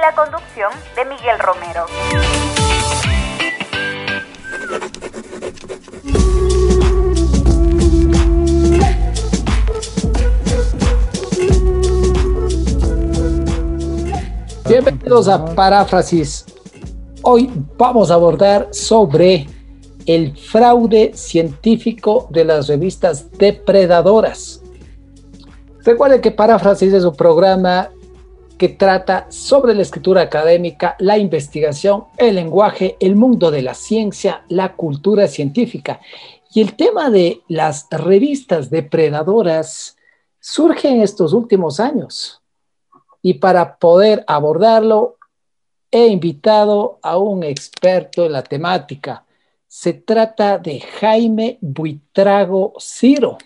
La conducción de Miguel Romero. Bienvenidos a Paráfrasis. Hoy vamos a abordar sobre el fraude científico de las revistas depredadoras. Recuerden que Paráfrasis es un programa que trata sobre la escritura académica, la investigación, el lenguaje, el mundo de la ciencia, la cultura científica. Y el tema de las revistas depredadoras surge en estos últimos años. Y para poder abordarlo, he invitado a un experto en la temática. Se trata de Jaime Buitrago Ciro.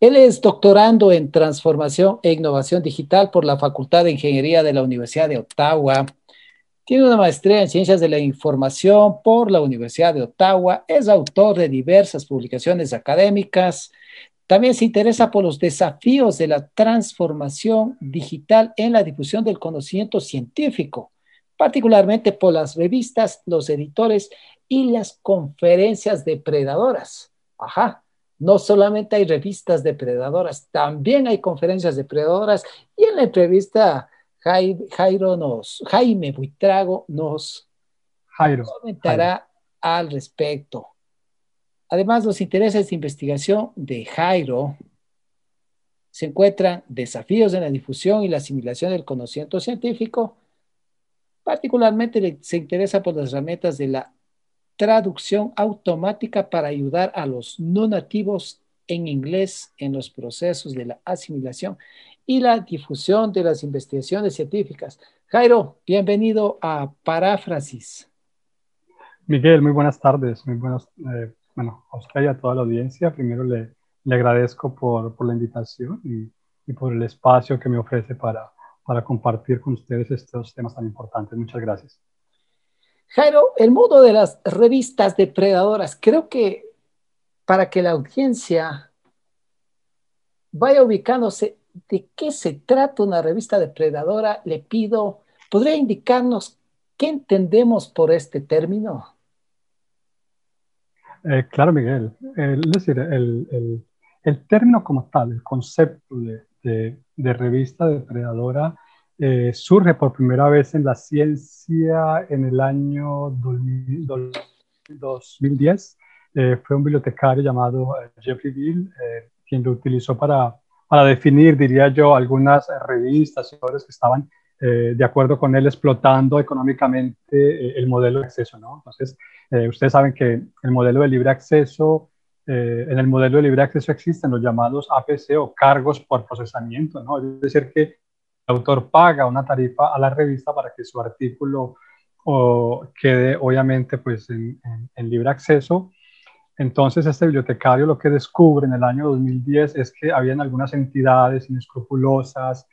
Él es doctorando en transformación e innovación digital por la Facultad de Ingeniería de la Universidad de Ottawa. Tiene una maestría en ciencias de la información por la Universidad de Ottawa. Es autor de diversas publicaciones académicas. También se interesa por los desafíos de la transformación digital en la difusión del conocimiento científico, particularmente por las revistas, los editores y las conferencias depredadoras. Ajá, no solamente hay revistas depredadoras, también hay conferencias depredadoras y en la entrevista Jairo nos, Jaime Buitrago nos comentará al respecto. Además, los intereses de investigación de Jairo se encuentran desafíos en la difusión y la asimilación del conocimiento científico. Particularmente se interesa por las herramientas de la traducción automática para ayudar a los no nativos en inglés en los procesos de la asimilación y la difusión de las investigaciones científicas. Jairo, bienvenido a Paráfrasis. Miguel, muy buenas tardes. Muy buenas, eh, bueno, a usted y a toda la audiencia. Primero le, le agradezco por, por, la invitación y, y, por el espacio que me ofrece para, para compartir con ustedes estos temas tan importantes. Muchas gracias. Jairo, el mundo de las revistas depredadoras, creo que para que la audiencia vaya ubicándose de qué se trata una revista depredadora, le pido, ¿podría indicarnos qué entendemos por este término? Eh, claro, Miguel. es decir, el, el, término como tal, el concepto de, de revista depredadora, eh, surge por primera vez en la ciencia en el año 2000, 2010. Eh, fue un bibliotecario llamado eh, Jeffrey Bill quien lo utilizó para, para definir, diría yo, algunas revistas y que estaban de acuerdo con él explotando económicamente el modelo de acceso. ¿no? Entonces, ustedes saben que el modelo de libre acceso en el modelo de libre acceso existen los llamados APC o cargos por procesamiento, ¿no? Es decir, que autor paga una tarifa a la revista para que su artículo o, quede obviamente pues en, libre acceso. Entonces este bibliotecario lo que descubre en el año 2010 es que habían algunas entidades inescrupulosas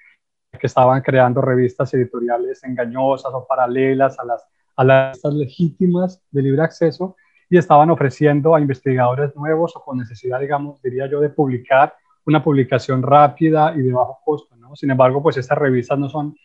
que estaban creando revistas editoriales engañosas o paralelas a las, a las legítimas de libre acceso y estaban ofreciendo a investigadores nuevos o con necesidad, digamos, diría yo, de publicar una publicación rápida y de bajo costo. ¿no? Sin embargo, pues estas revistas no son,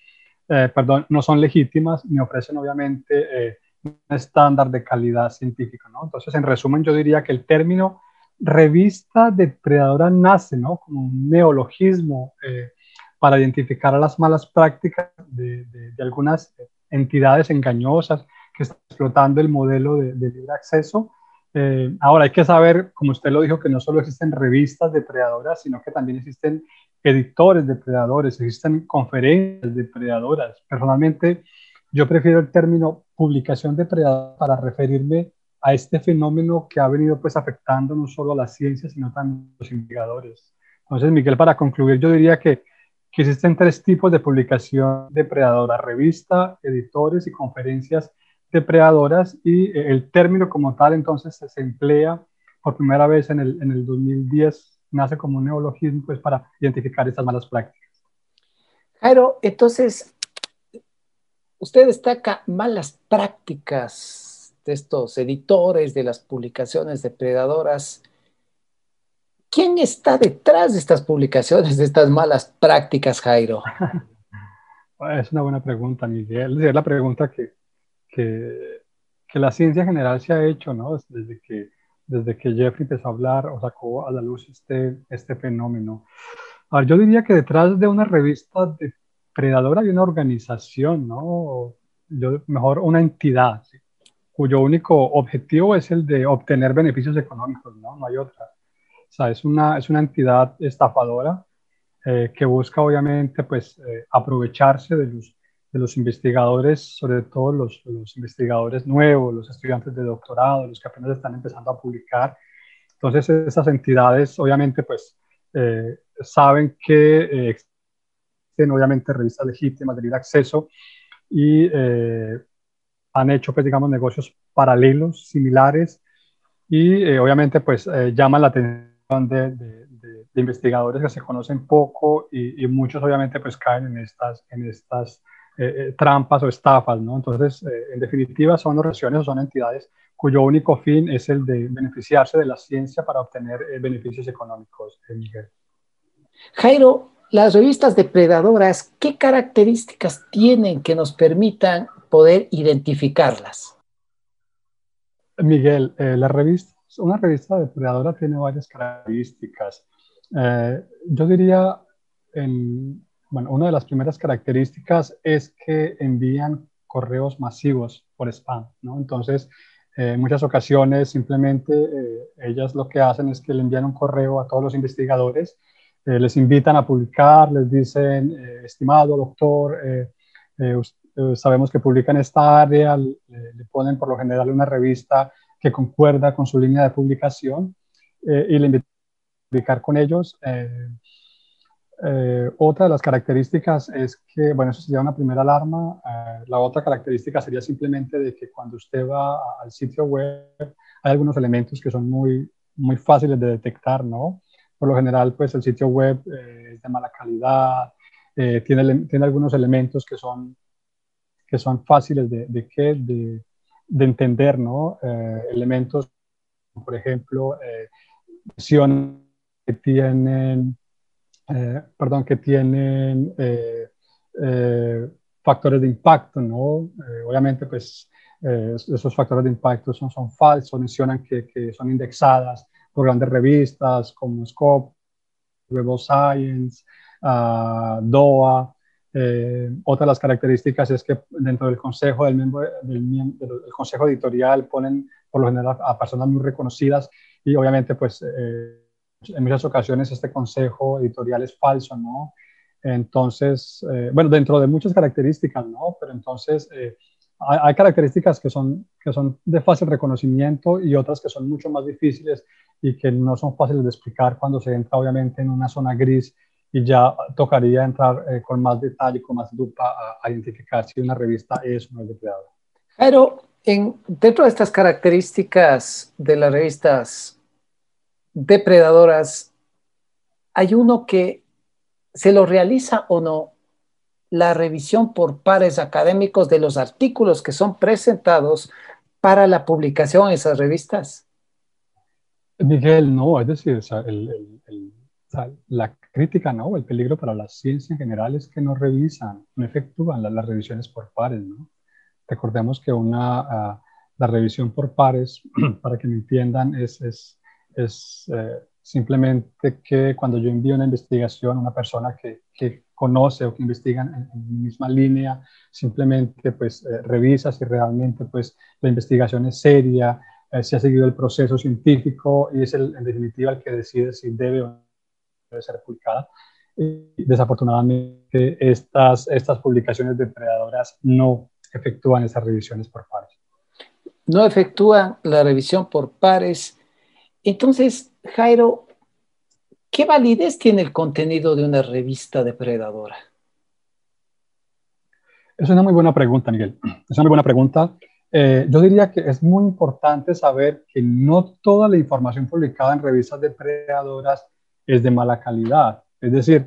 eh, perdón, no son legítimas ni ofrecen obviamente eh, un estándar de calidad científica. ¿no? Entonces, en resumen, yo diría que el término revista depredadora nace ¿no? como un neologismo eh, para identificar a las malas prácticas de, de, de, algunas entidades engañosas que están explotando el modelo de, de libre acceso eh, ahora hay que saber, como usted lo dijo, que no solo existen revistas depredadoras, sino que también existen editores depredadores, existen conferencias depredadoras. Personalmente, yo prefiero el término publicación depredadora para referirme a este fenómeno que ha venido pues afectando no solo a la ciencia, sino también a los investigadores. Entonces, Miguel, para concluir, yo diría que, que existen tres tipos de publicación depredadora, revista, editores y conferencias depredadoras y eh, el término como tal entonces se emplea por primera vez en el, en el 2010, nace como un neologismo pues, para identificar estas malas prácticas. Jairo, entonces, usted destaca malas prácticas de estos editores de las publicaciones depredadoras. ¿Quién está detrás de estas publicaciones, de estas malas prácticas, Jairo? Es una buena pregunta, Miguel. Es la pregunta que, que, que, la ciencia general se ha hecho, ¿no? Desde que, desde que Jeffrey empezó a hablar o sacó a la luz este, este fenómeno. Ahora, yo diría que detrás de una revista depredadora hay una organización, ¿no? Yo, mejor una entidad, cuyo único objetivo es el de obtener beneficios económicos, ¿no? No hay otra. O sea, es una, es una entidad estafadora eh, que busca obviamente pues eh, aprovecharse de los, de los investigadores, sobre todo los, los, investigadores nuevos, los estudiantes de doctorado, los que apenas están empezando a publicar. Entonces esas entidades obviamente pues eh, saben que existen obviamente revistas legítimas de libre acceso y han hecho pues digamos negocios paralelos, similares y obviamente pues llaman la atención de de investigadores que se conocen poco y, muchos obviamente pues caen en estas, en estas eh, eh, trampas o estafas, ¿no? Entonces, eh, en definitiva, son organizaciones o son entidades cuyo único fin es el de beneficiarse de la ciencia para obtener beneficios económicos, Miguel. Jairo, las revistas depredadoras, ¿qué características tienen que nos permitan poder identificarlas? Miguel, la revista, una revista depredadora tiene varias características. Yo diría, en, bueno, una de las primeras características es que envían correos masivos por spam, ¿no? Entonces, eh, en muchas ocasiones simplemente eh, ellas lo que hacen es que le envían un correo a todos los investigadores, les invitan a publicar, les dicen, estimado doctor, sabemos que publica en esta área, le, le, ponen por lo general una revista que concuerda con su línea de publicación y le invitan con ellos. Eh, eh, otra de las características es que, bueno, eso sería una primera alarma. Eh, la otra característica sería simplemente de que cuando usted va al sitio web hay algunos elementos que son muy, muy fáciles de detectar, ¿no? Por lo general, pues el sitio web es de mala calidad, tiene, tiene algunos elementos que son, que son fáciles de, de, de, de entender, ¿no? elementos, por ejemplo, eh, que tienen, eh, perdón, que tienen eh, eh, factores de impacto, ¿no? obviamente, pues esos factores de impacto son, falsos, mencionan que, que, son indexadas por grandes revistas como Scope, Web of Science, uh, DOA. otra de las características es que dentro del consejo del, consejo editorial ponen por lo general a personas muy reconocidas y obviamente pues en muchas ocasiones este consejo editorial es falso, ¿no? Entonces, eh, bueno, dentro de muchas características, ¿no? Pero entonces eh, hay, características que son, que son de fácil reconocimiento y otras que son mucho más difíciles y que no son fáciles de explicar cuando se entra obviamente en una zona gris y ya tocaría entrar eh, con más detalle, con más lupa a, identificar si una revista es o no es depredadora. Pero en, dentro de estas características de las revistas depredadoras, hay uno que se lo realiza o no la revisión por pares académicos de los artículos que son presentados para la publicación en esas revistas? Miguel, no, es decir, la crítica, ¿no? El peligro para la ciencia en general es que no revisan, no efectúan las, revisiones por pares, ¿no? Recordemos que una, ah, la revisión por pares, para que me entiendan, es es eh, simplemente que cuando yo envío una investigación a una persona que, que conoce o que investiga en, mi misma línea, simplemente pues eh, revisa si realmente pues la investigación es seria, eh, si ha seguido el proceso científico y es en definitiva el que decide si debe o no debe ser publicada. Y desafortunadamente estas, estas publicaciones depredadoras no efectúan esas revisiones por pares. No efectúan la revisión por pares entonces, Jairo, ¿qué validez tiene el contenido de una revista depredadora? Es una muy buena pregunta, Miguel. Es una muy buena pregunta. Eh, yo diría que es muy importante saber que no toda la información publicada en revistas depredadoras es de mala calidad. Es decir,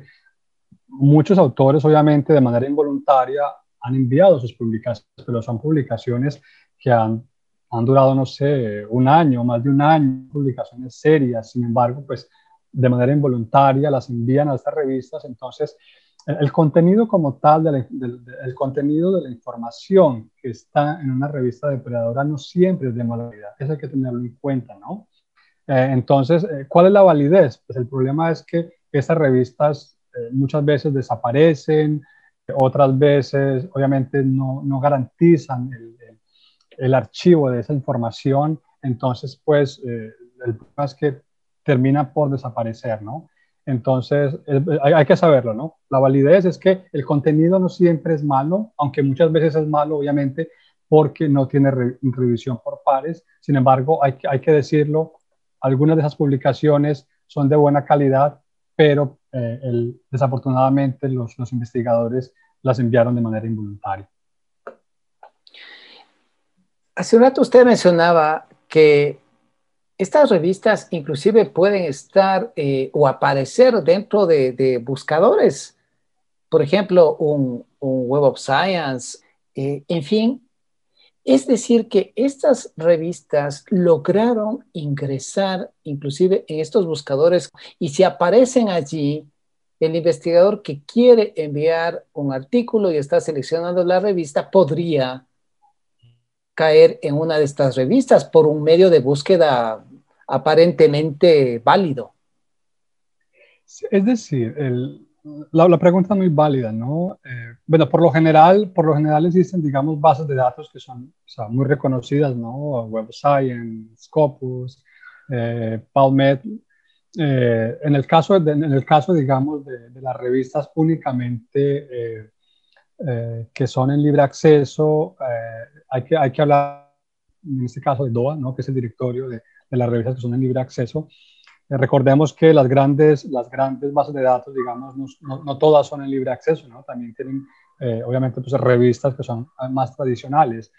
muchos autores, obviamente, de manera involuntaria, han enviado sus publicaciones, pero son publicaciones que han, han durado, no sé, un año, más de un año, publicaciones serias. Sin embargo, pues de manera involuntaria las envían a estas revistas. Entonces, el, contenido como tal, el contenido de la información que está en una revista depredadora no siempre es de mala calidad. Eso hay que tenerlo en cuenta, ¿no? Eh, entonces, eh, ¿cuál es la validez? Pues el problema es que estas revistas eh, muchas veces desaparecen, otras veces obviamente no, no garantizan el, el, archivo de esa información, entonces pues el problema es que termina por desaparecer, ¿no? Entonces, hay, que saberlo, ¿no? La validez es que el contenido no siempre es malo, aunque muchas veces es malo, obviamente, porque no tiene revisión por pares. Sin embargo, hay hay que decirlo, algunas de esas publicaciones son de buena calidad, pero eh, desafortunadamente los, los investigadores las enviaron de manera involuntaria. Hace un rato usted mencionaba que estas revistas inclusive pueden estar eh, o aparecer dentro de, buscadores, por ejemplo, un, Web of Science, eh, en fin. Es decir, que estas revistas lograron ingresar inclusive en estos buscadores y si aparecen allí, el investigador que quiere enviar un artículo y está seleccionando la revista podría caer en una de estas revistas por un medio de búsqueda aparentemente válido. Es decir, la, pregunta es muy válida, ¿no? Eh, bueno, por lo general, por lo general existen, digamos, bases de datos que son muy reconocidas, ¿no? Web Science, Scopus, eh, PubMed. Eh, en, el caso en el caso, digamos, de, las revistas únicamente que son en libre acceso, hay, que, hay que hablar, en este caso, de DOA, ¿no? Que es el directorio de, de las revistas que son en libre acceso. Eh, recordemos que las grandes, las grandes bases de datos, digamos, no, no, todas son en libre acceso, ¿no? También tienen, eh, obviamente, pues, revistas que son más tradicionales.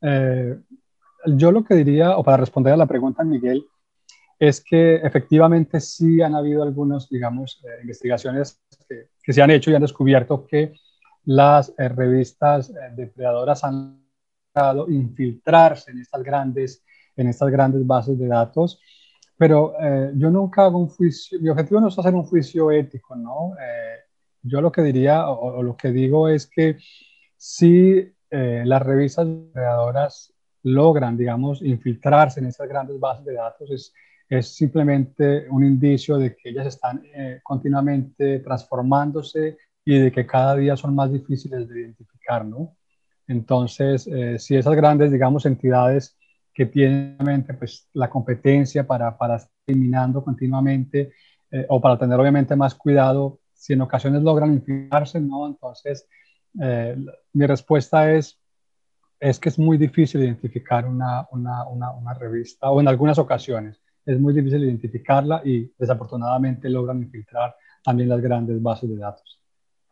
Eh, yo lo que diría, o para responder a la pregunta, Miguel, es que efectivamente sí han habido algunas, digamos, investigaciones que, que, se han hecho y han descubierto que las revistas depredadoras han logrado infiltrarse en estas grandes en estas grandes bases de datos. Pero eh, yo nunca hago un juicio, mi objetivo no es hacer un juicio ético, ¿no? Eh, yo lo que diría o, lo que digo es que si eh, las revistas creadoras logran, digamos, infiltrarse en esas grandes bases de datos, es, es simplemente un indicio de que ellas están continuamente transformándose y de que cada día son más difíciles de identificar, ¿no? Entonces, si esas grandes, digamos, entidades que tienen pues, la competencia para, para estar eliminando continuamente eh, o para tener obviamente más cuidado, si en ocasiones logran infiltrarse, ¿no? Entonces, eh, mi respuesta es, es que es muy difícil identificar una, una, una, revista, o en algunas ocasiones es muy difícil identificarla y desafortunadamente logran infiltrar también las grandes bases de datos.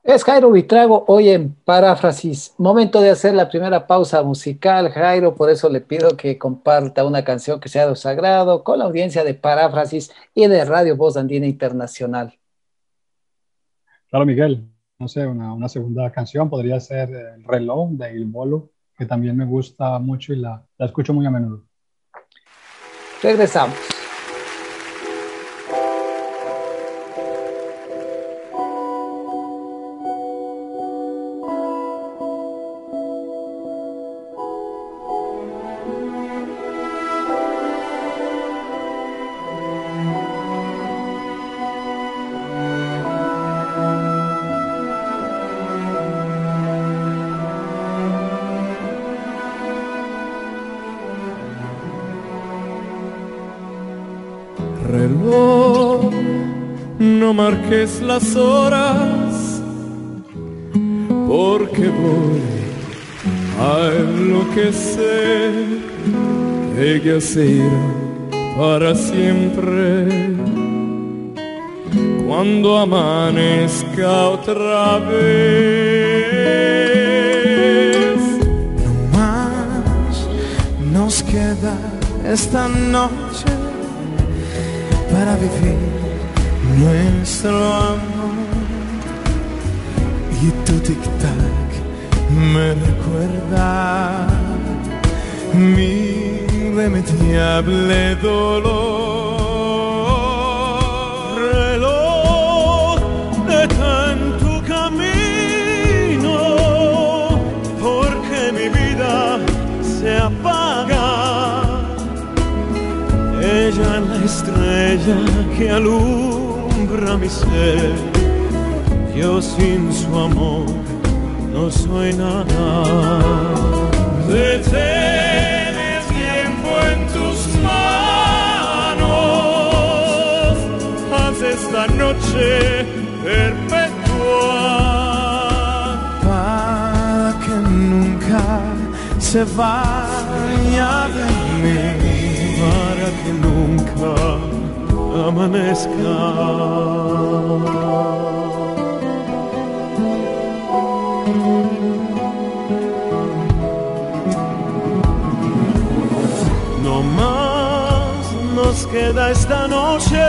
Es Jairo Vitrago, hoy en paráfrasis. Momento de hacer la primera pausa musical, Jairo, por eso le pido que comparta una canción que sea de sagrado con la audiencia de paráfrasis y de Radio Voz Andina Internacional. Claro, Miguel. No sé, una, segunda canción podría ser El reloj de Il Bolo, que también me gusta mucho y la, la escucho muy a menudo. Regresamos. Marques las horas, porque voy a enloquecer. Ella se irá para siempre. cuando amanezca otra vez. No más nos queda esta noche para vivir nuestro amor. Y tu tic-tac me recuerda mi irremediable dolor. Reloj detén tu camino, porque mi vida se apaga. Ella es la estrella que alumbra mi ser. Yo sin su amor no soy nada. Detén el tiempo en tus manos. Haz esta noche perpetua. para que nunca se vaya de mí. para que nunca amanezca. No más nos queda esta noche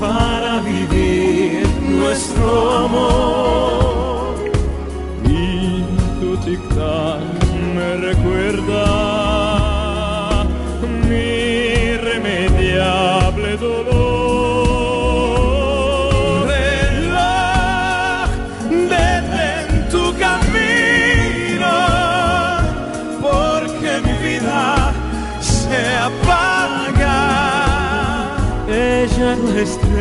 para vivir nuestro amor.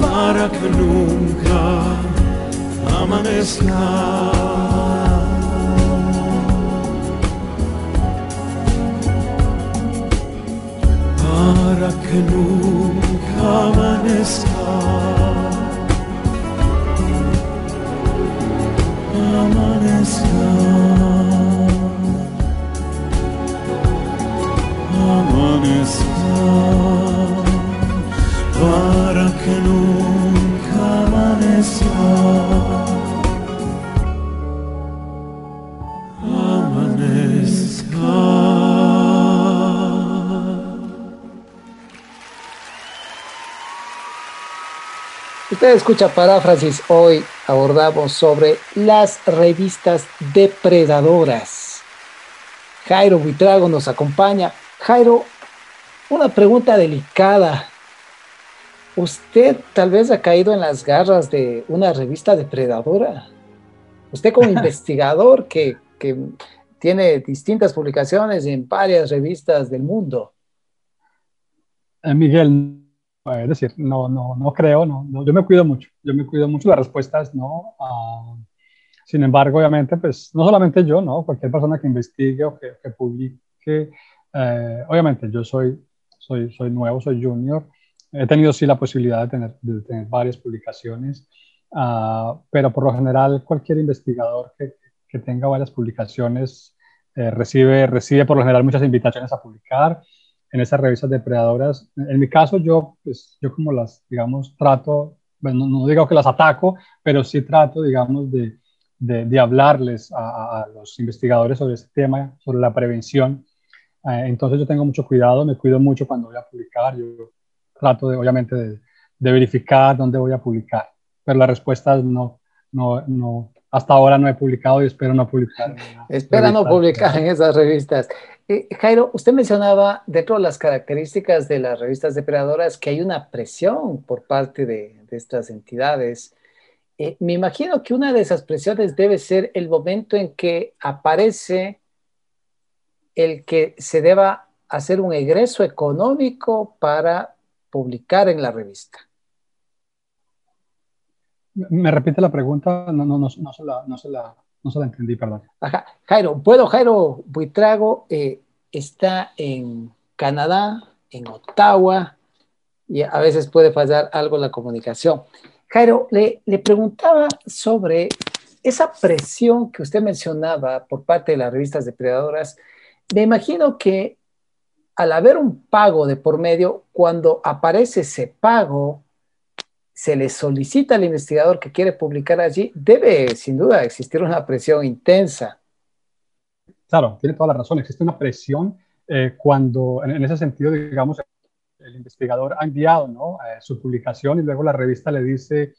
para que nunca amanezca. Para que nunca amanezca. Amanezca. Amanezca que nunca amanezca. Amanezca. Usted escucha paráfrasis. Hoy abordamos sobre las revistas depredadoras. Jairo Buitrago nos acompaña. Jairo, una pregunta delicada. ¿Usted tal vez ha caído en las garras de una revista depredadora? Usted como investigador que, que tiene distintas publicaciones en varias revistas del mundo. Eh, Miguel, eh, es decir, no, no, no creo, no, no, yo me cuido mucho, yo me cuido mucho, la respuesta es no. ah, sin embargo, obviamente, pues no solamente yo, ¿no? Cualquier persona que investigue o que, que publique, eh, obviamente yo soy, soy, soy nuevo, soy junior, he tenido sí la posibilidad de tener, de tener varias publicaciones, ah, pero por lo general cualquier investigador que, que tenga varias publicaciones eh, recibe, recibe por lo general muchas invitaciones a publicar en esas revistas depredadoras. En mi caso, yo, pues, yo como las, digamos, trato, bueno, no, digo que las ataco, pero sí trato, digamos, de, de, de hablarles a, los investigadores sobre este tema, sobre la prevención. Eh, entonces yo tengo mucho cuidado, me cuido mucho cuando voy a publicar, trato de, obviamente de, de verificar dónde voy a publicar, pero la respuesta es no, no, no, hasta ahora no he publicado y espero no publicar. Espera no publicar en esas revistas. Eh, Jairo, usted mencionaba dentro de las características de las revistas depredadoras que hay una presión por parte de, de estas entidades. Eh, me imagino que una de esas presiones debe ser el momento en que aparece el que se deba hacer un egreso económico para publicar en la revista. Me repite la pregunta, no, no, no, no, se, la, no, se, la, no se la entendí, perdón. Ajá. Jairo, bueno, Jairo Buitrago eh, está en Canadá, en Ottawa, y a veces puede fallar algo la comunicación. Jairo, le, le preguntaba sobre esa presión que usted mencionaba por parte de las revistas depredadoras. Me imagino que al haber un pago de por medio, cuando aparece ese pago, se le solicita al investigador que quiere publicar allí, debe sin duda existir una presión intensa. Claro, tiene toda la razón. Existe una presión eh, cuando, en, ese sentido, digamos, el investigador ha enviado. Eh, su publicación y luego la revista le dice,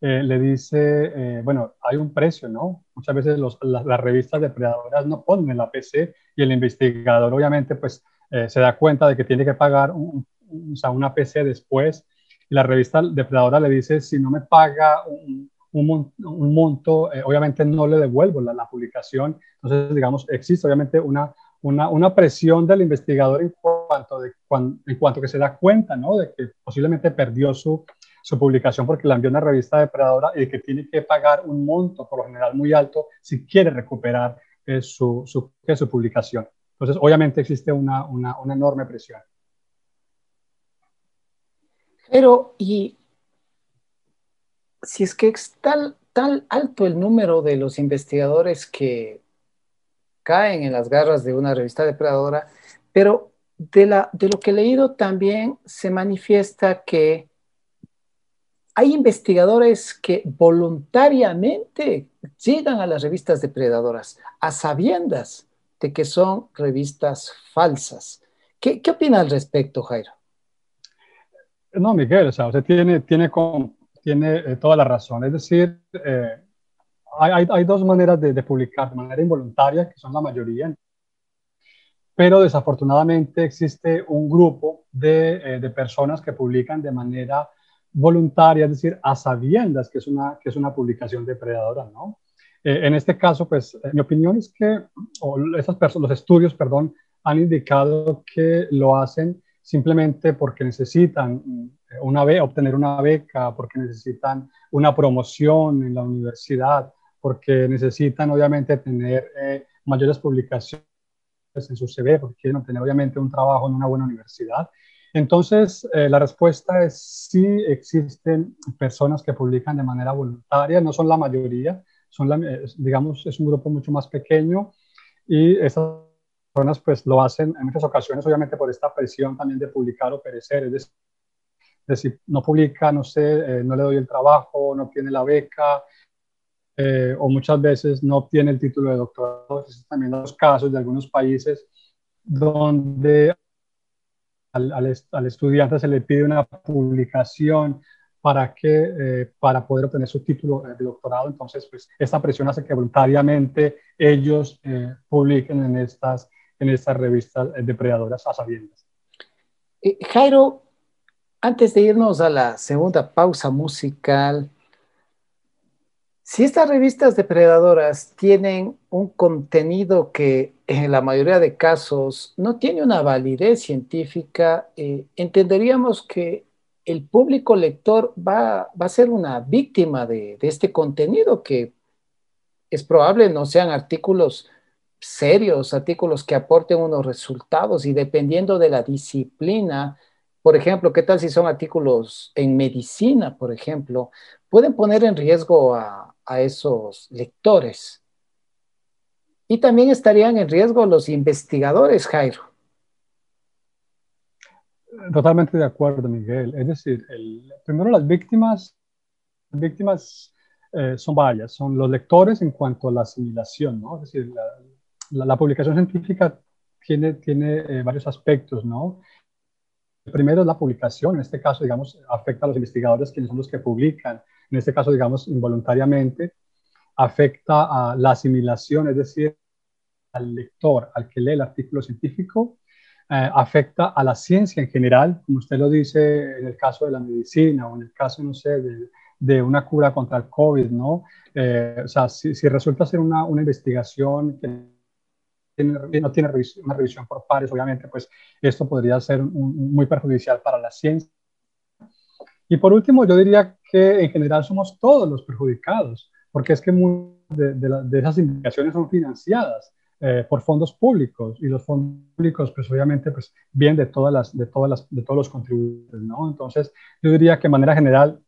eh, le dice bueno, hay un precio, ¿no? Muchas veces las, revistas depredadoras no ponen la PC y el investigador obviamente pues se da cuenta de que tiene que pagar una PC después y la revista depredadora le dice, si no me paga un, monto, obviamente no le devuelvo la, la publicación. Entonces, digamos, existe obviamente una una, una, presión del investigador en cuanto, de, en cuanto que se da cuenta ¿no? de que posiblemente perdió su, su publicación porque la envió a una revista depredadora y que tiene que pagar un monto, por lo general muy alto, si quiere recuperar eh, su, su, su, publicación. Entonces, obviamente existe una, una, enorme presión. Pero, y si es que es tal, tal alto el número de los investigadores que caen en las garras de una revista depredadora, pero de, la, de lo que he leído también se manifiesta que hay investigadores que voluntariamente llegan a las revistas depredadoras a sabiendas de que son revistas falsas. ¿Qué, qué opina al respecto, Jairo? No, Miguel, o sea, usted tiene, tiene, tiene eh, toda la razón. Es decir, eh, hay, hay, dos maneras de, publicar, de manera involuntaria, que son la mayoría, pero desafortunadamente existe un grupo de, eh, de, personas que publican de manera voluntaria, es decir, a sabiendas que es una, que es una publicación depredadora, ¿no? Eh, en este caso, pues, eh, mi opinión es que esas los estudios, perdón, han indicado que lo hacen simplemente porque necesitan una obtener una beca, porque necesitan una promoción en la universidad, porque necesitan obviamente tener eh, mayores publicaciones en su CV, porque quieren obtener obviamente un trabajo en una buena universidad. Entonces, eh, la respuesta es sí existen personas que publican de manera voluntaria, no son la mayoría, son digamos, es un grupo mucho más pequeño y esas personas pues lo hacen en muchas ocasiones obviamente por esta presión también de publicar o perecer, es decir, no publica, no sé, eh, no le doy el trabajo, no tiene la beca, eh, o muchas veces no obtiene el título de doctorado. Esos también los casos de algunos países donde al, al, estudiante se le pide una publicación para, que, eh, para poder obtener su título de doctorado. Entonces, pues, esta presión hace que voluntariamente ellos eh, publiquen en estas, en estas revistas depredadoras a sabiendas. Jairo, antes de irnos a la segunda pausa musical, si estas revistas depredadoras tienen un contenido que en la mayoría de casos no tiene una validez científica, eh, entenderíamos que el público lector va, a ser una víctima de, de, este contenido que es probable no sean artículos serios, artículos que aporten unos resultados y dependiendo de la disciplina, por ejemplo, ¿qué tal si son artículos en medicina, por ejemplo? Pueden poner en riesgo a, a esos lectores. Y también estarían en riesgo los investigadores, Jairo. Totalmente de acuerdo, Miguel. Es decir, primero las víctimas, víctimas eh, son varias, son los lectores en cuanto a la asimilación, ¿no? Es decir, la, publicación científica tiene, tiene eh, varios aspectos, ¿no? primero es la publicación, en este caso, digamos, afecta a los investigadores, quienes son los que publican, en este caso, digamos, involuntariamente, afecta a la asimilación, es decir, al lector, al que lee el artículo científico, eh, afecta a la ciencia en general, como usted lo dice en el caso de la medicina o en el caso, no sé, de, de una cura contra el COVID, ¿no? Eh, o sea, si, resulta ser una, una investigación que no tiene una revisión por pares, obviamente, pues esto podría ser muy perjudicial para la ciencia. Y por último, yo diría que en general somos todos los perjudicados, porque es que muchas de, esas investigaciones son financiadas eh, por fondos públicos y los fondos públicos, pues obviamente, pues vienen de todas las, de todas las, de todos los contribuyentes, ¿no? Entonces, yo diría que de manera general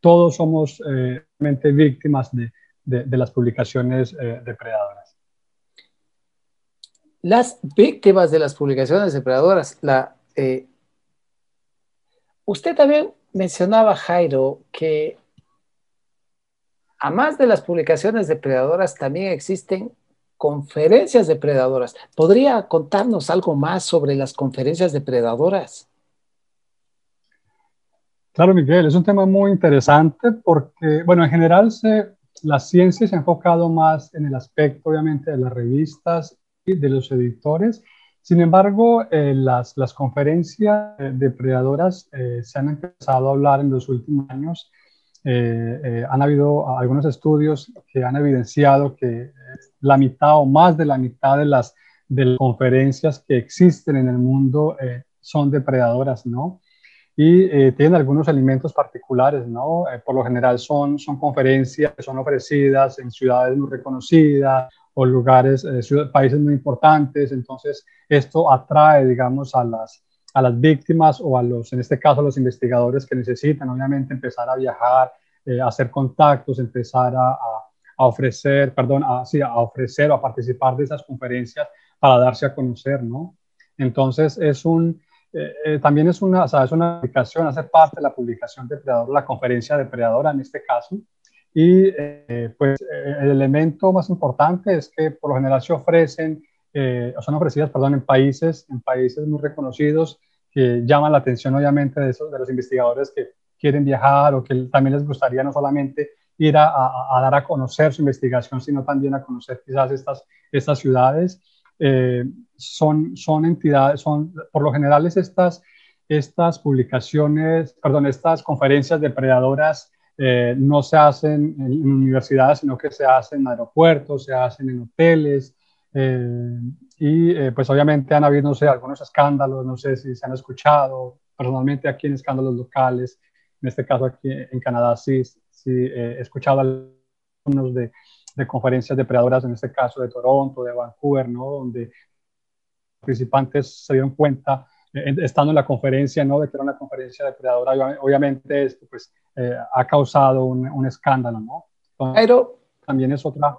todos somos eh, víctimas de, de, las publicaciones eh, depredadoras. Las víctimas de las publicaciones depredadoras, la, eh, usted también mencionaba, Jairo, que a más de las publicaciones depredadoras también existen conferencias depredadoras. ¿Podría contarnos algo más sobre las conferencias depredadoras? Claro, Miguel, es un tema muy interesante porque, bueno, en general se, la ciencia se ha enfocado más en el aspecto, obviamente, de las revistas y de los editores. Sin embargo, eh, las, las, conferencias depredadoras eh, se han empezado a hablar en los últimos años. Eh, han habido algunos estudios que han evidenciado que la mitad o más de la mitad de las, de las conferencias que existen en el mundo son depredadoras, ¿no? y eh, tienen algunos alimentos particulares, ¿no? Eh, por lo general son, son conferencias que son ofrecidas en ciudades muy reconocidas o lugares, eh, países muy importantes, entonces esto atrae, digamos, a las, a las víctimas o a los, en este caso, a los investigadores que necesitan, obviamente, empezar a viajar, a hacer contactos, empezar a, ofrecer, perdón, a, sí, a ofrecer o a participar de esas conferencias para darse a conocer, ¿no? Entonces es un, eh, eh, también es una, es una aplicación, hace parte de la publicación Depredador, la conferencia Depredadora en este caso. Y eh, pues el elemento más importante es que por lo general se ofrecen, o son ofrecidas, perdón, en países, en países muy reconocidos que llaman la atención obviamente de, esos, de los investigadores que quieren viajar o que también les gustaría no solamente ir a, a, a dar a conocer su investigación, sino también a conocer quizás estas, estas ciudades eh, son, son entidades, son, por lo general estas, estas publicaciones, perdón, estas conferencias depredadoras eh, no se hacen en, universidades, sino que se hacen en aeropuertos, se hacen en hoteles. Eh, y pues obviamente han habido, no sé, algunos escándalos, no sé si se han escuchado, personalmente aquí en escándalos locales, en este caso aquí en Canadá sí, sí he escuchado algunos de, de conferencias depredadoras, en este caso de Toronto, de Vancouver, ¿no? donde participantes se dieron cuenta, eh, estando en la conferencia, ¿no? de que era una conferencia depredadora, obviamente esto pues, eh, ha causado un, un escándalo. ¿no? Pero también es otra.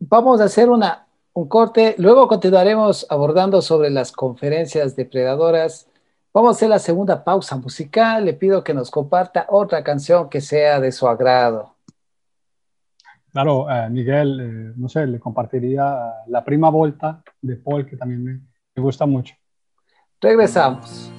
Vamos a hacer una, un corte, luego continuaremos abordando sobre las conferencias depredadoras. Vamos a hacer la segunda pausa musical. Le pido que nos comparta otra canción que sea de su agrado. Claro, eh, Miguel, eh, no sé, le compartiría la prima volta de Paul, que también me, me gusta mucho. Regresamos.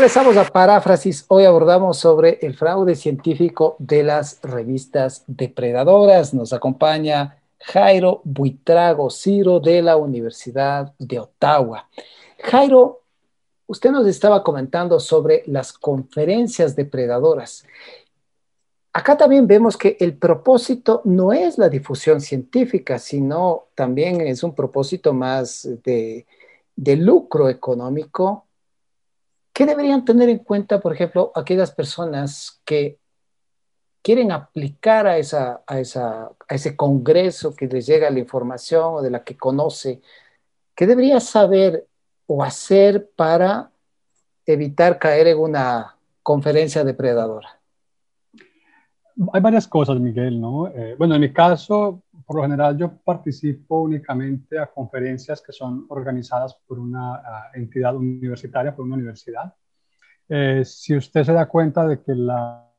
Regresamos a paráfrasis. Hoy abordamos sobre el fraude científico de las revistas depredadoras. Nos acompaña Jairo Buitrago Ciro de la Universidad de Ottawa. Jairo, usted nos estaba comentando sobre las conferencias depredadoras. Acá también vemos que el propósito no es la difusión científica, sino también es un propósito más de, de lucro económico ¿Qué deberían tener en cuenta, por ejemplo, aquellas personas que quieren aplicar a, esa, a, esa, a ese congreso que les llega la información o de la que conoce? ¿Qué debería saber o hacer para evitar caer en una conferencia depredadora? Hay varias cosas, Miguel, ¿no? Eh, bueno, en mi caso, por lo general yo participo únicamente a conferencias que son organizadas por una uh, entidad universitaria, por una universidad. Eh, si usted se da cuenta de que, la,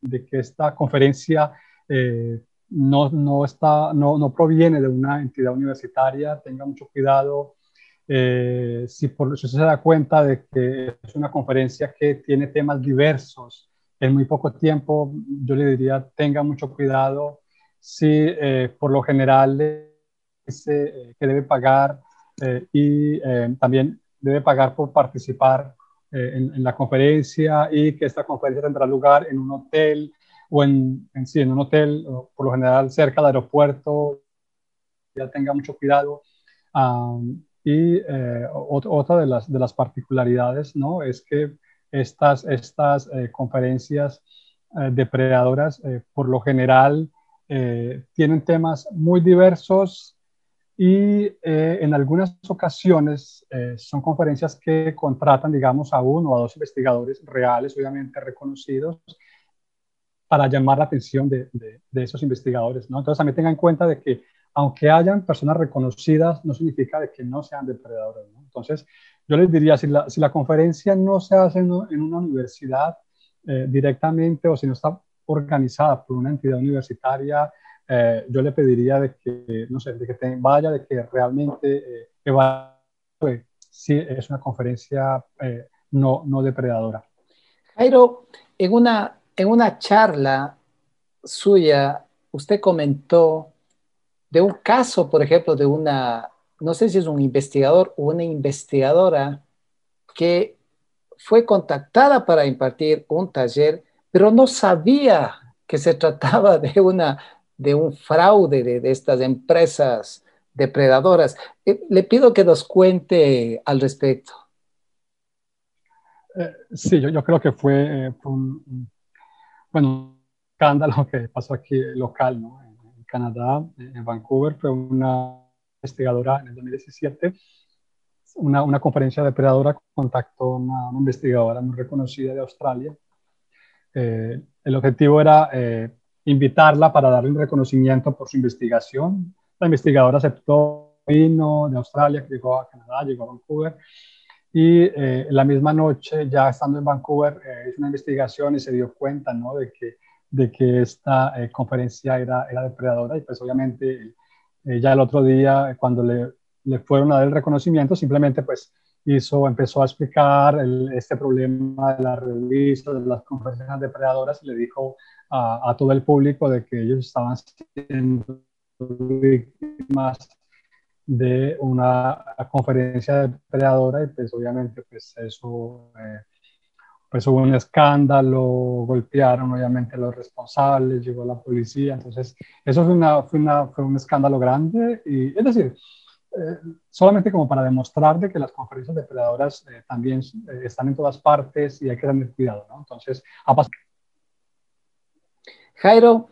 de que esta conferencia eh, no, no, está, no, no, proviene de una entidad universitaria, tenga mucho cuidado. Eh, si, por, si usted se da cuenta de que es una conferencia que tiene temas diversos en muy poco tiempo, yo le diría tenga mucho cuidado si eh, por lo general dice eh, que debe pagar eh, y también debe pagar por participar en, la conferencia y que esta conferencia tendrá lugar en un hotel o en, sí, en un hotel, por lo general cerca del aeropuerto, ya tenga mucho cuidado. y otra de las, de las particularidades ¿no? es que estas, estas conferencias depredadoras por lo general eh, tienen temas muy diversos y eh, en algunas ocasiones eh, son conferencias que contratan, digamos, a uno o a dos investigadores reales, obviamente reconocidos, para llamar la atención de, de, esos investigadores. ¿no? Entonces también tengan en cuenta de que aunque hayan personas reconocidas, no significa de que no sean depredadores. ¿no? Entonces yo les diría, si la, si la conferencia no se hace en, en una universidad directamente o si no está organizada por una entidad universitaria, eh, yo le pediría de que, no sé, de que vaya, de que realmente eh, evalúe si es una conferencia eh, no, no depredadora. Jairo, en una, en una charla suya, usted comentó de un caso, por ejemplo, de una, no sé si es un investigador o una investigadora que fue contactada para impartir un taller pero no sabía que se trataba de, una, de un fraude de, estas empresas depredadoras. Eh, le pido que nos cuente al respecto. Eh, sí, yo, creo que fue, eh, un, bueno, escándalo que pasó aquí local, ¿no? En, Canadá, en Vancouver, fue una investigadora en el 2017, una, una conferencia depredadora contactó a una investigadora muy reconocida de Australia eh, el objetivo era eh, invitarla para darle un reconocimiento por su investigación. La investigadora aceptó, vino de Australia, llegó a Canadá, llegó a Vancouver, y eh, la misma noche, ya estando en Vancouver, hizo una investigación y se dio cuenta ¿no? de, que, de que esta conferencia era, era depredadora, y pues obviamente ya el otro día, cuando le, le fueron a dar el reconocimiento, simplemente pues hizo, empezó a explicar este problema de la revista, de las conferencias depredadoras y le dijo a, todo el público de que ellos estaban siendo víctimas de una conferencia depredadora y pues obviamente pues eso eh, pues hubo un escándalo, golpearon obviamente a los responsables, llegó la policía, entonces eso fue, una, fue, una, fue un escándalo grande y es decir, eh, solamente como para demostrar de que las conferencias depredadoras eh, también eh, están en todas partes y hay que tener cuidado, ¿no? Entonces, pasado. Jairo,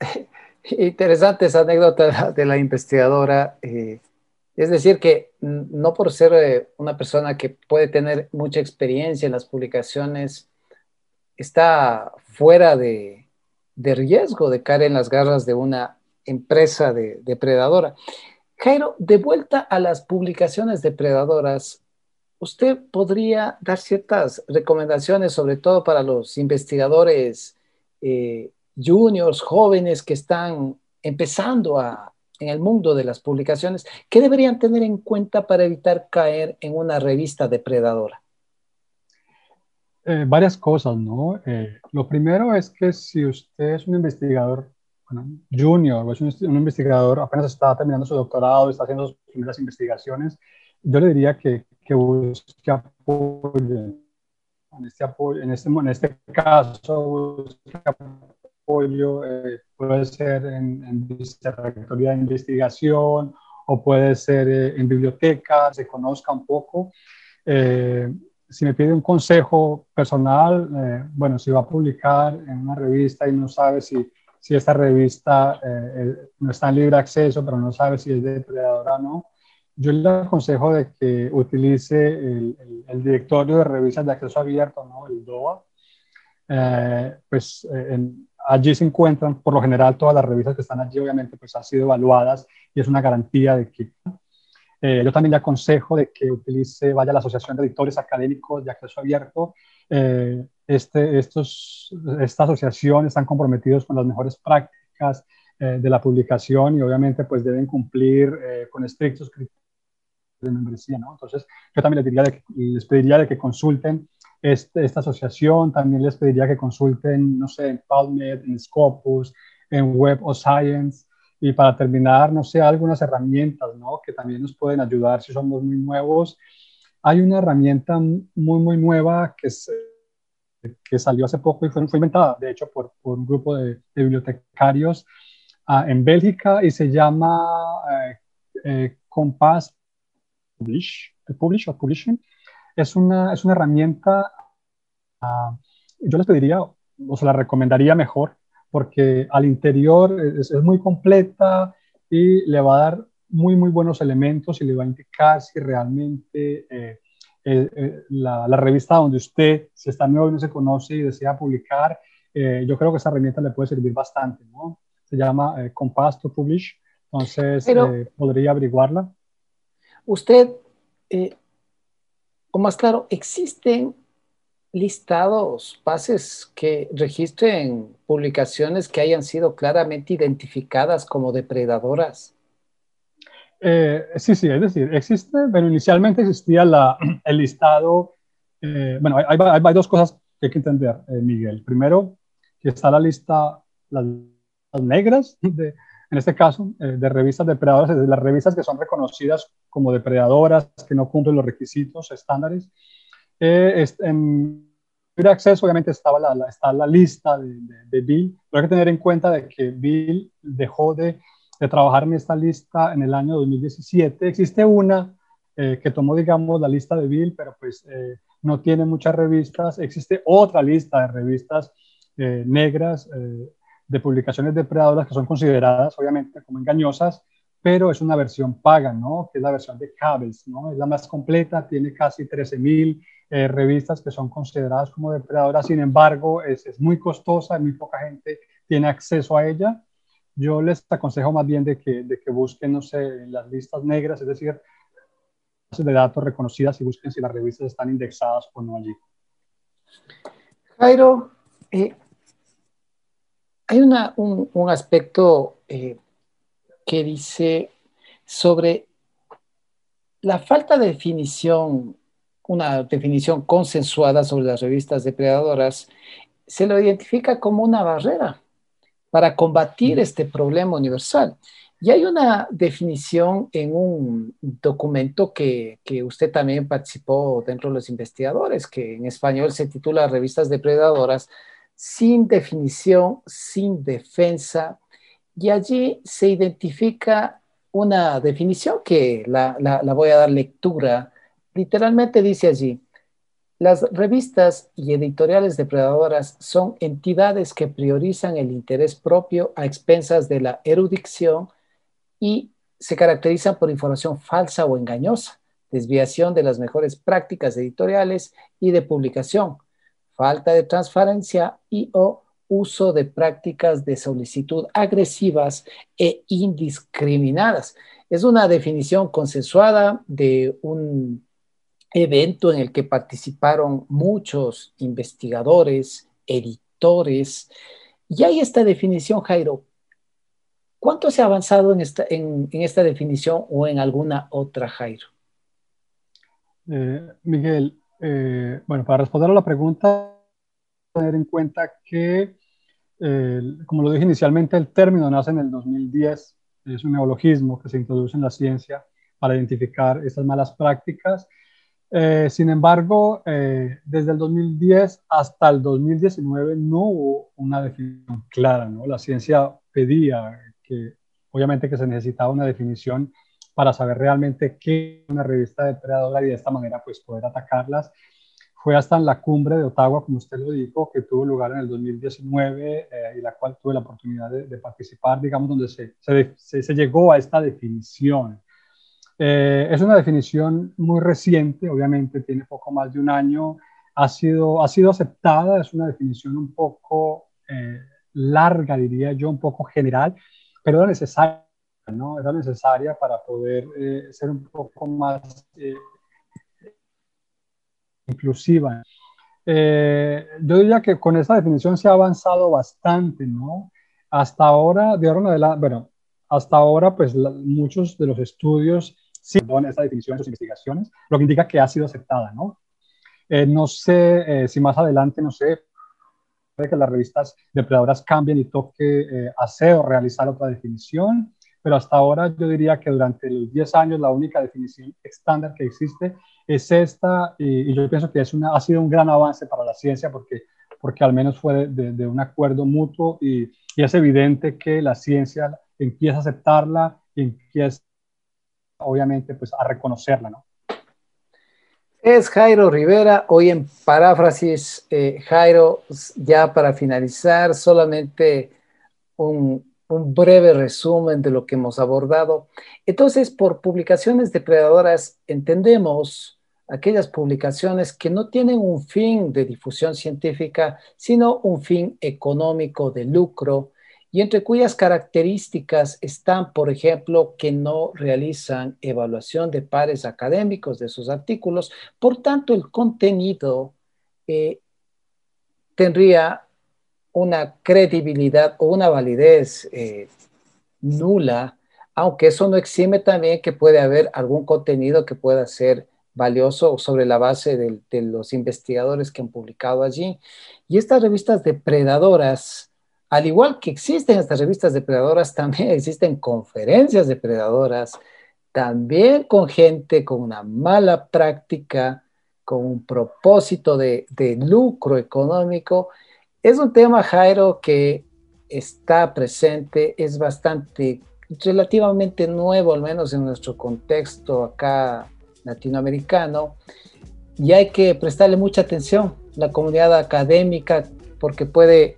interesante esa anécdota de la investigadora. es decir, que no por ser una persona que puede tener mucha experiencia en las publicaciones, está fuera de, de riesgo de caer en las garras de una empresa de, depredadora. Jairo, de vuelta a las publicaciones depredadoras, ¿usted podría dar ciertas recomendaciones, sobre todo para los investigadores eh, juniors, jóvenes que están empezando a, en el mundo de las publicaciones? ¿Qué deberían tener en cuenta para evitar caer en una revista depredadora? Eh, varias cosas, ¿no? Eh, lo primero es que si usted es un investigador junior o es un, investigador, apenas está terminando su doctorado, está haciendo sus primeras investigaciones, yo le diría que, que busque apoyo. En este, apoyo, en este, en este caso, busque apoyo, eh, puede ser en, en vicerrectoría de investigación o puede ser en biblioteca, se conozca un poco. Eh, si me pide un consejo personal, eh, bueno, si va a publicar en una revista y no sabe si, si esta revista eh, eh, no está en libre acceso, pero no sabe si es depredadora o no, yo le aconsejo de que utilice el, el, directorio de revistas de acceso abierto, ¿no? el DOA. pues allí se encuentran, por lo general, todas las revistas que están allí, obviamente, pues han sido evaluadas y es una garantía de que eh, yo también le aconsejo de que utilice, vaya a la Asociación de Editores Académicos de Acceso Abierto. Eh, este, estos, esta asociación están comprometidos con las mejores prácticas eh, de la publicación y obviamente pues deben cumplir con estrictos criterios de membresía, ¿no? Entonces, yo también les, diría de que, les pediría de que consulten este, esta asociación, también les pediría que consulten, no sé, en PubMed, en Scopus, en Web of Science, y para terminar, no sé, algunas herramientas, ¿no? Que también nos pueden ayudar si somos muy nuevos. Hay una herramienta muy, muy nueva que, que salió hace poco y fue, fue inventada, de hecho, por, por un grupo de, bibliotecarios ah, en Bélgica y se llama eh, eh, Compass Publish, Publish o Publishing. Es una, es una herramienta, ah, yo les pediría, o se la recomendaría mejor, porque al interior es, muy completa y le va a dar muy, muy buenos elementos y le va a indicar si realmente eh, eh, eh, la, revista donde usted, si está nuevo y no se conoce y desea publicar, yo creo que esa herramienta le puede servir bastante, ¿no? Se llama Compass to Publish, entonces podría averiguarla. Usted, o más claro, existen listados, bases que registren publicaciones que hayan sido claramente identificadas como depredadoras? Eh, sí, sí, es decir, existe, pero inicialmente existía la, el listado, eh, bueno, hay, hay, dos cosas que hay que entender, eh, Miguel. Primero, que está la lista, las, negras, de, en este caso, de revistas depredadoras, de las revistas que son reconocidas como depredadoras, que no cumplen los requisitos estándares. Eh, en libre acceso, obviamente, estaba la, está la lista de, de, Bill, pero hay que tener en cuenta de que Bill dejó de, de trabajar en esta lista en el año 2017. Existe una eh, que tomó, digamos, la lista de Bill, pero pues eh, no tiene muchas revistas. Existe otra lista de revistas negras de publicaciones depredadoras que son consideradas, obviamente, como engañosas, pero es una versión paga, ¿no? Que es la versión de Cables, ¿no? Es la más completa, tiene casi 13.000 eh, revistas que son consideradas como depredadoras, sin embargo, es, es muy costosa, muy poca gente tiene acceso a ella. Yo les aconsejo más bien de que, de que busquen, no sé, las listas negras, es decir, de datos reconocidas y busquen si las revistas están indexadas o no allí. Jairo, eh, hay una, un, un, aspecto eh, que dice sobre la falta de definición, una definición consensuada sobre las revistas depredadoras, se lo identifica como una barrera para combatir este problema universal. Y hay una definición en un documento que, que, usted también participó dentro de los investigadores, que en español se titula Revistas depredadoras, sin definición, sin defensa, y allí se identifica una definición que la, voy a dar lectura. Literalmente dice allí, las revistas y editoriales depredadoras son entidades que priorizan el interés propio a expensas de la erudición y se caracterizan por información falsa o engañosa, desviación de las mejores prácticas editoriales y de publicación, falta de transparencia y o uso de prácticas de solicitud agresivas e indiscriminadas. Es una definición consensuada de un evento en el que participaron muchos investigadores, editores, y hay esta definición, Jairo. ¿Cuánto se ha avanzado en esta, en, esta definición o en alguna otra, Jairo? Eh, Miguel, eh, bueno, para responder a la pregunta, tener en cuenta que, como lo dije inicialmente, el término nace en el 2010, es un neologismo que se introduce en la ciencia para identificar estas malas prácticas. Eh, sin embargo, eh, desde el 2010 hasta el 2019 no hubo una definición clara, ¿no? La ciencia pedía que, obviamente, que se necesitaba una definición para saber realmente qué una revista depredadora y de esta manera pues poder atacarlas. Fue hasta en la cumbre de Ottawa, como usted lo dijo, que tuvo lugar en el 2019 eh, y la cual tuve la oportunidad de, participar, digamos, donde se, se, se, llegó a esta definición. Eh, es una definición muy reciente, obviamente tiene poco más de un año, ha sido, ha sido aceptada, es una definición un poco eh, larga, diría yo, un poco general, pero era necesaria ¿no? Era necesaria para poder eh, ser un poco más eh, inclusiva. Eh, yo diría que con esta definición se ha avanzado bastante, ¿no? Hasta ahora, de ahora en adelante, bueno, hasta ahora, pues muchos de los estudios sí esta definición en sus investigaciones, lo que indica que ha sido aceptada, ¿no? no sé si más adelante, no sé, puede que las revistas depredadoras cambien y toque hacer o realizar otra definición pero hasta ahora yo diría que durante los 10 años la única definición estándar que existe es esta y, yo pienso que es una, ha sido un gran avance para la ciencia porque, porque al menos fue de, un acuerdo mutuo y, y, es evidente que la ciencia empieza a aceptarla y empieza obviamente pues a reconocerla, ¿no? Es Jairo Rivera, hoy en paráfrasis, eh, Jairo, ya para finalizar, solamente un, un breve resumen de lo que hemos abordado. Entonces, por publicaciones depredadoras entendemos aquellas publicaciones que no tienen un fin de difusión científica, sino un fin económico de lucro, y entre cuyas características están, por ejemplo, que no realizan evaluación de pares académicos de sus artículos, por tanto, el contenido eh, tendría una credibilidad o una validez eh, nula, aunque eso no exime también que puede haber algún contenido que pueda ser valioso sobre la base de, los investigadores que han publicado allí. Y estas revistas depredadoras, al igual que existen estas revistas depredadoras, también existen conferencias depredadoras, también con gente con una mala práctica, con un propósito de, de lucro económico. Es un tema, Jairo, que está presente, es bastante, relativamente nuevo, al menos en nuestro contexto acá latinoamericano, y hay que prestarle mucha atención la comunidad académica porque puede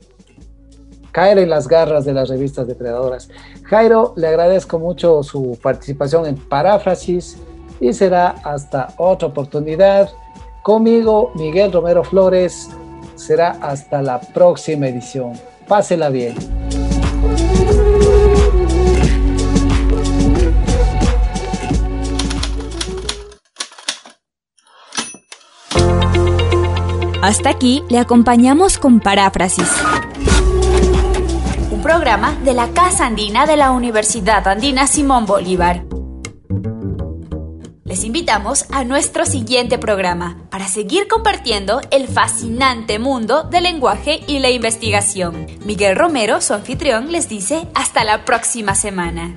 caer en las garras de las revistas depredadoras. Jairo, le agradezco mucho su participación en Paráfrasis y será hasta otra oportunidad. Conmigo, Miguel Romero Flores, será hasta la próxima edición. Pásela bien. Hasta aquí le acompañamos con Paráfrasis. Programa de la Casa Andina de la Universidad Andina Simón Bolívar. Les invitamos a nuestro siguiente programa para seguir compartiendo el fascinante mundo del lenguaje y la investigación. Miguel Romero, su anfitrión, les dice hasta la próxima semana.